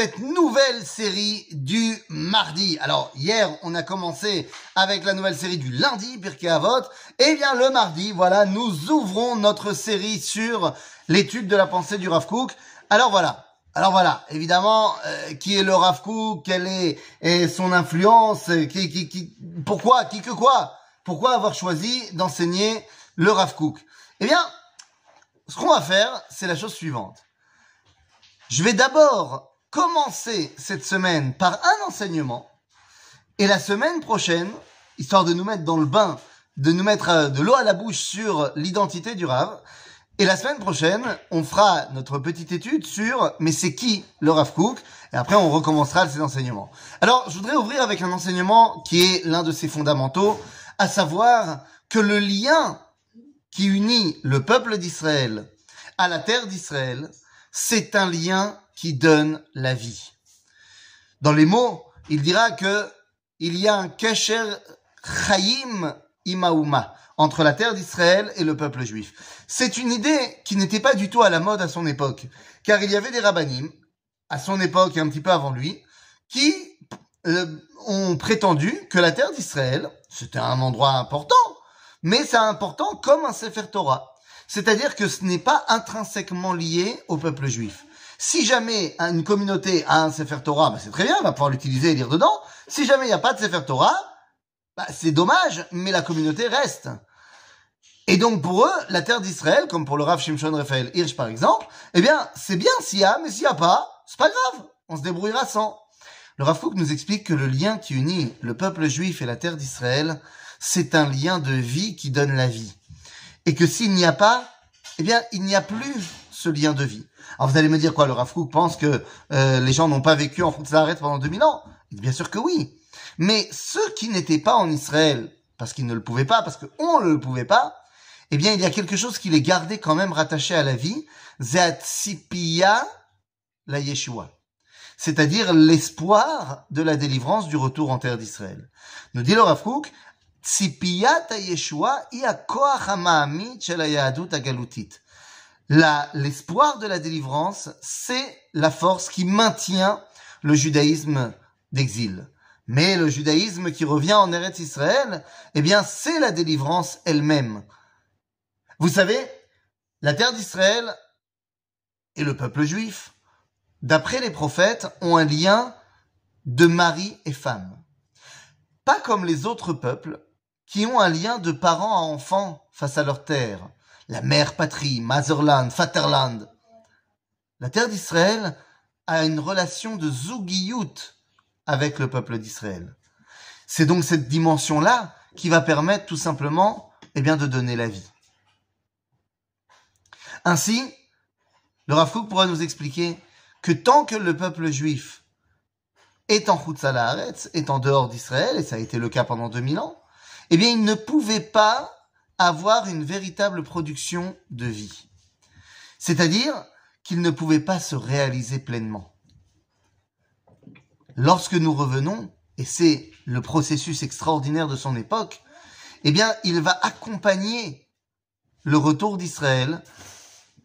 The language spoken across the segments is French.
cette nouvelle série du mardi. Alors hier, on a commencé avec la nouvelle série du lundi, Pirkei Avot. Et bien le mardi, voilà, nous ouvrons notre série sur l'étude de la pensée du Rav Kook. Alors voilà. Alors voilà, évidemment, euh, qui est le Rav Kook, quelle est, son influence, qui, qui, qui, pourquoi, qui que quoi? Pourquoi avoir choisi d'enseigner le Rav Kook? Eh bien, ce qu'on va faire, c'est la chose suivante. Je vais d'abord commencer cette semaine par un enseignement. Et la semaine prochaine, histoire de nous mettre dans le bain, de nous mettre euh, de l'eau à la bouche sur l'identité du Rav, et la semaine prochaine, on fera notre petite étude sur mais c'est qui le Rav Kook? Et après on recommencera ces enseignements. Alors, je voudrais ouvrir avec un enseignement qui est l'un de ses fondamentaux, à savoir que le lien qui unit le peuple d'Israël à la terre d'Israël, c'est un lien qui donne la vie. Dans les mots, il dira que il y a un kesher chayim imauma entre la terre d'Israël et le peuple juif. C'est une idée qui n'était pas du tout à la mode à son époque, car il y avait des rabbinim, à son époque et un petit peu avant lui, qui euh, ont prétendu que la terre d'Israël, c'était un endroit important, mais c'est important comme un Sefer Torah. C'est-à-dire que ce n'est pas intrinsèquement lié au peuple juif. Si jamais une communauté a un Sefer Torah, bah c'est très bien, elle va pouvoir l'utiliser et lire dedans. Si jamais il n'y a pas de Sefer Torah, bah c'est dommage, mais la communauté reste. Et donc pour eux, la terre d'Israël, comme pour le Rav Shimshon Raphaël Hirsch par exemple, eh bien c'est bien s'il y a, mais s'il n'y a pas, c'est pas grave, on se débrouillera sans. Le Rav Kook nous explique que le lien qui unit le peuple juif et la terre d'Israël, c'est un lien de vie qui donne la vie et que s'il n'y a pas, eh bien, il n'y a plus ce lien de vie. Alors vous allez me dire quoi, le Rav pense que euh, les gens n'ont pas vécu en Israël pendant 2000 ans? Bien sûr que oui. Mais ceux qui n'étaient pas en Israël, parce qu'ils ne le pouvaient pas, parce qu'on ne le pouvait pas, eh bien, il y a quelque chose qui les gardait quand même rattachés à la vie, Zatzipia la Yeshua. C'est-à-dire l'espoir de la délivrance du retour en terre d'Israël. Nous dit le Rav l'espoir de la délivrance, c'est la force qui maintient le judaïsme d'exil. Mais le judaïsme qui revient en Eretz Israël, eh bien, c'est la délivrance elle-même. Vous savez, la terre d'Israël et le peuple juif, d'après les prophètes, ont un lien de mari et femme. Pas comme les autres peuples qui ont un lien de parents à enfants face à leur terre. La mère patrie, Motherland, Vaterland. La terre d'Israël a une relation de zougiyut avec le peuple d'Israël. C'est donc cette dimension-là qui va permettre tout simplement eh bien, de donner la vie. Ainsi, le Rav Kook pourra nous expliquer que tant que le peuple juif est en Haaretz, est en dehors d'Israël, et ça a été le cas pendant 2000 ans, eh bien, il ne pouvait pas avoir une véritable production de vie. C'est-à-dire qu'il ne pouvait pas se réaliser pleinement. Lorsque nous revenons, et c'est le processus extraordinaire de son époque, eh bien, il va accompagner le retour d'Israël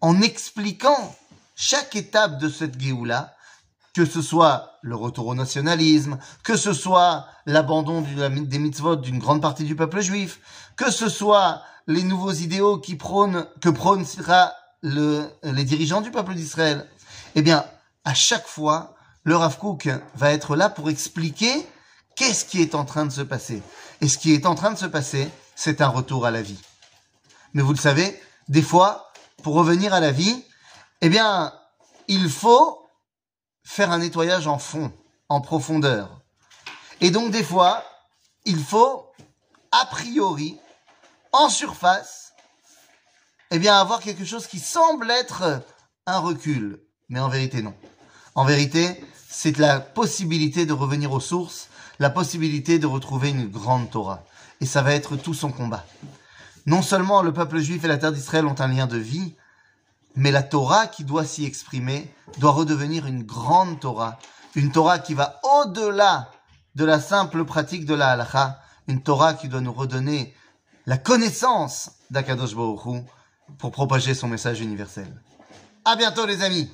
en expliquant chaque étape de cette Géoula que ce soit le retour au nationalisme, que ce soit l'abandon des mitzvot d'une grande partie du peuple juif, que ce soit les nouveaux idéaux qui prônent, que prônent le, les dirigeants du peuple d'Israël, eh bien, à chaque fois, le Rav Kook va être là pour expliquer qu'est-ce qui est en train de se passer. Et ce qui est en train de se passer, c'est un retour à la vie. Mais vous le savez, des fois, pour revenir à la vie, eh bien, il faut faire un nettoyage en fond, en profondeur. Et donc des fois, il faut, a priori, en surface, eh bien avoir quelque chose qui semble être un recul. Mais en vérité, non. En vérité, c'est la possibilité de revenir aux sources, la possibilité de retrouver une grande Torah. Et ça va être tout son combat. Non seulement le peuple juif et la terre d'Israël ont un lien de vie, mais la Torah qui doit s'y exprimer doit redevenir une grande Torah, une Torah qui va au-delà de la simple pratique de la halacha, une Torah qui doit nous redonner la connaissance d'Akadosh Baruch pour propager son message universel. À bientôt les amis